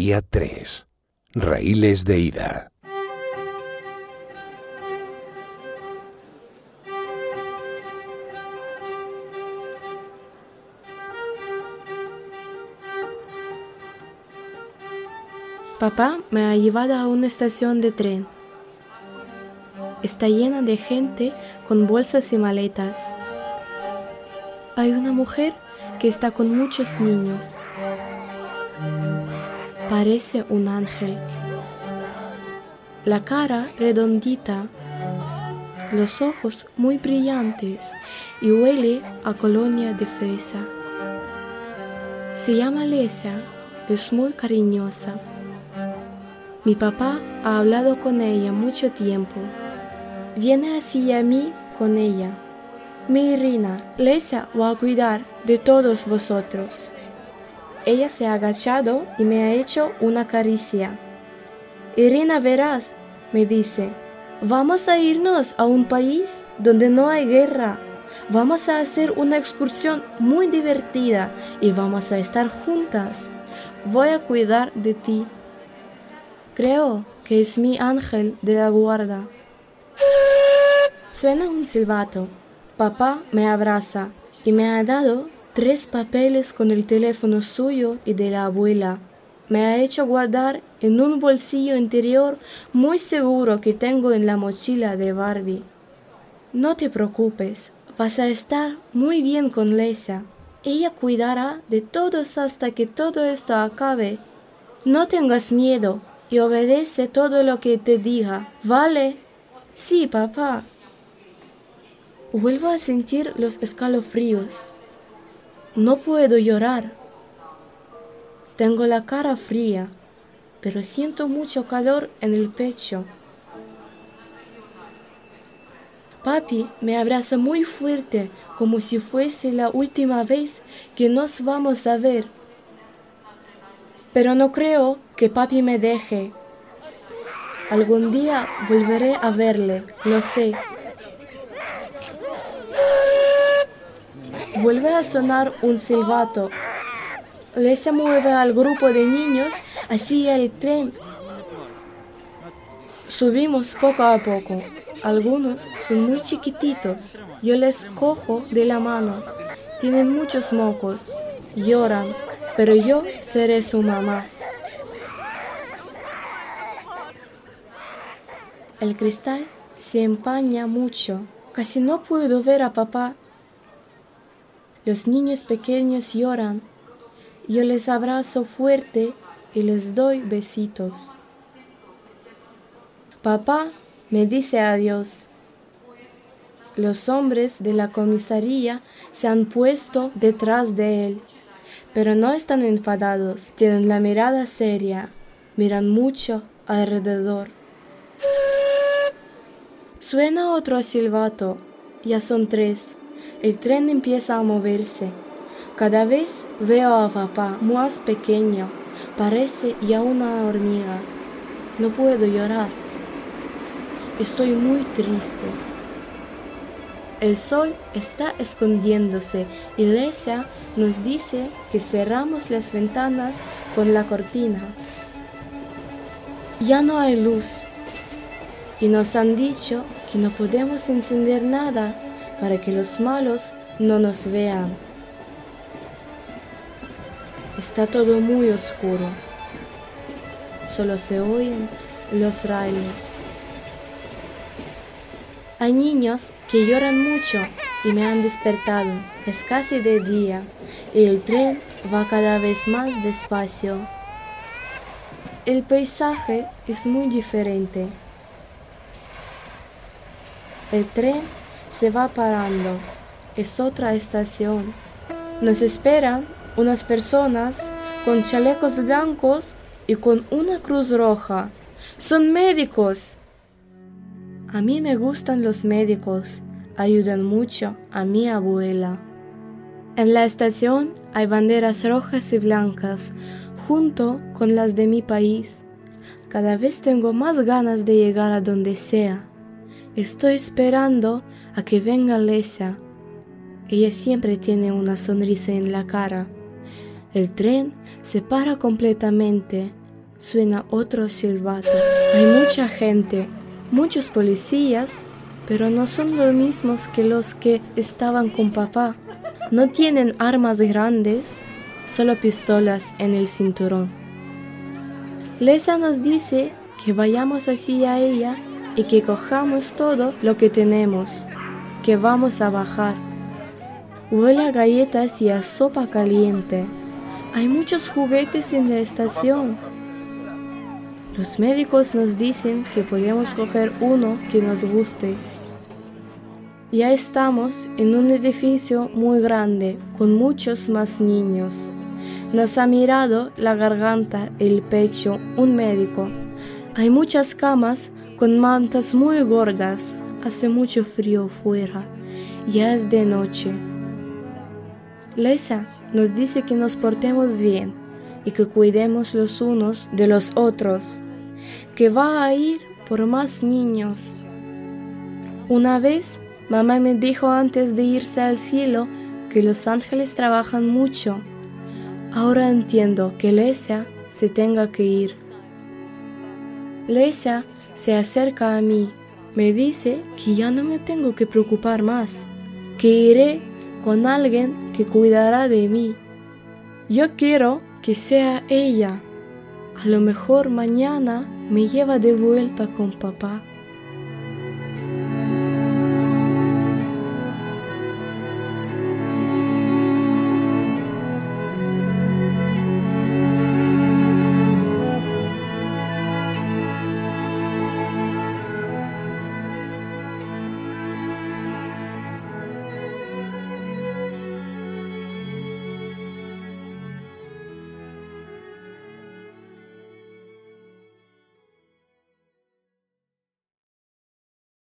Día 3. Raíles de ida. Papá me ha llevado a una estación de tren. Está llena de gente con bolsas y maletas. Hay una mujer que está con muchos niños. Parece un ángel. La cara redondita, los ojos muy brillantes y huele a colonia de fresa. Se llama Lesia, es muy cariñosa. Mi papá ha hablado con ella mucho tiempo. Viene así a mí con ella. Mi Irina, Lesia va a cuidar de todos vosotros. Ella se ha agachado y me ha hecho una caricia. Irina, verás, me dice, vamos a irnos a un país donde no hay guerra. Vamos a hacer una excursión muy divertida y vamos a estar juntas. Voy a cuidar de ti Creo que es mi ángel de la guarda. Suena un silbato. Papá me abraza y me ha dado tres papeles con el teléfono suyo y de la abuela. Me ha hecho guardar en un bolsillo interior muy seguro que tengo en la mochila de Barbie. No te preocupes, vas a estar muy bien con Lesa. Ella cuidará de todos hasta que todo esto acabe. No tengas miedo, y obedece todo lo que te diga. ¿Vale? Sí, papá. Vuelvo a sentir los escalofríos. No puedo llorar. Tengo la cara fría, pero siento mucho calor en el pecho. Papi me abraza muy fuerte, como si fuese la última vez que nos vamos a ver pero no creo que papi me deje. Algún día volveré a verle, lo sé. Vuelve a sonar un silbato. Le se mueve al grupo de niños hacia el tren. Subimos poco a poco. Algunos son muy chiquititos. Yo les cojo de la mano. Tienen muchos mocos. Lloran pero yo seré su mamá. El cristal se empaña mucho, casi no puedo ver a papá. Los niños pequeños lloran, yo les abrazo fuerte y les doy besitos. Papá me dice adiós. Los hombres de la comisaría se han puesto detrás de él pero no están enfadados, tienen la mirada seria, miran mucho alrededor. Suena otro silbato, ya son tres. El tren empieza a moverse. Cada vez veo a papá más pequeño, parece ya una hormiga. No puedo llorar. Estoy muy triste. El sol está escondiéndose y Lesia nos dice que cerramos las ventanas con la cortina. Ya no hay luz y nos han dicho que no podemos encender nada para que los malos no nos vean. Está todo muy oscuro. Solo se oyen los raíles. Hay niños que lloran mucho y me han despertado. Es casi de día y el tren va cada vez más despacio. El paisaje es muy diferente. El tren se va parando. Es otra estación. Nos esperan unas personas con chalecos blancos y con una cruz roja. Son médicos. A mí me gustan los médicos, ayudan mucho a mi abuela. En la estación hay banderas rojas y blancas, junto con las de mi país. Cada vez tengo más ganas de llegar a donde sea. Estoy esperando a que venga Lesia. Ella siempre tiene una sonrisa en la cara. El tren se para completamente. suena otro silbato. Hay mucha gente, muchos policías, pero no son los mismos que los que estaban con papá. No tienen armas grandes, solo pistolas en el cinturón. Lesa nos dice que vayamos así a ella y que cojamos todo lo que tenemos, que vamos a bajar. Huele a galletas y a sopa caliente. Hay muchos juguetes en la estación. Los médicos nos dicen que podemos coger uno que nos guste. Ya estamos en un edificio muy grande con muchos más niños. Nos ha mirado la garganta, el pecho, un médico. Hay muchas camas con mantas muy gordas. Hace mucho frío fuera. Ya es de noche. Lesa nos dice que nos portemos bien y que cuidemos los unos de los otros, que va a ir por más niños. Una vez, mamá me dijo antes de irse al cielo que los ángeles trabajan mucho. Ahora entiendo que Lesia se tenga que ir. Lesia se acerca a mí, me dice que ya no me tengo que preocupar más, que iré con alguien que cuidará de mí. Yo quiero que sea ella. A lo mejor mañana me lleva de vuelta con papá.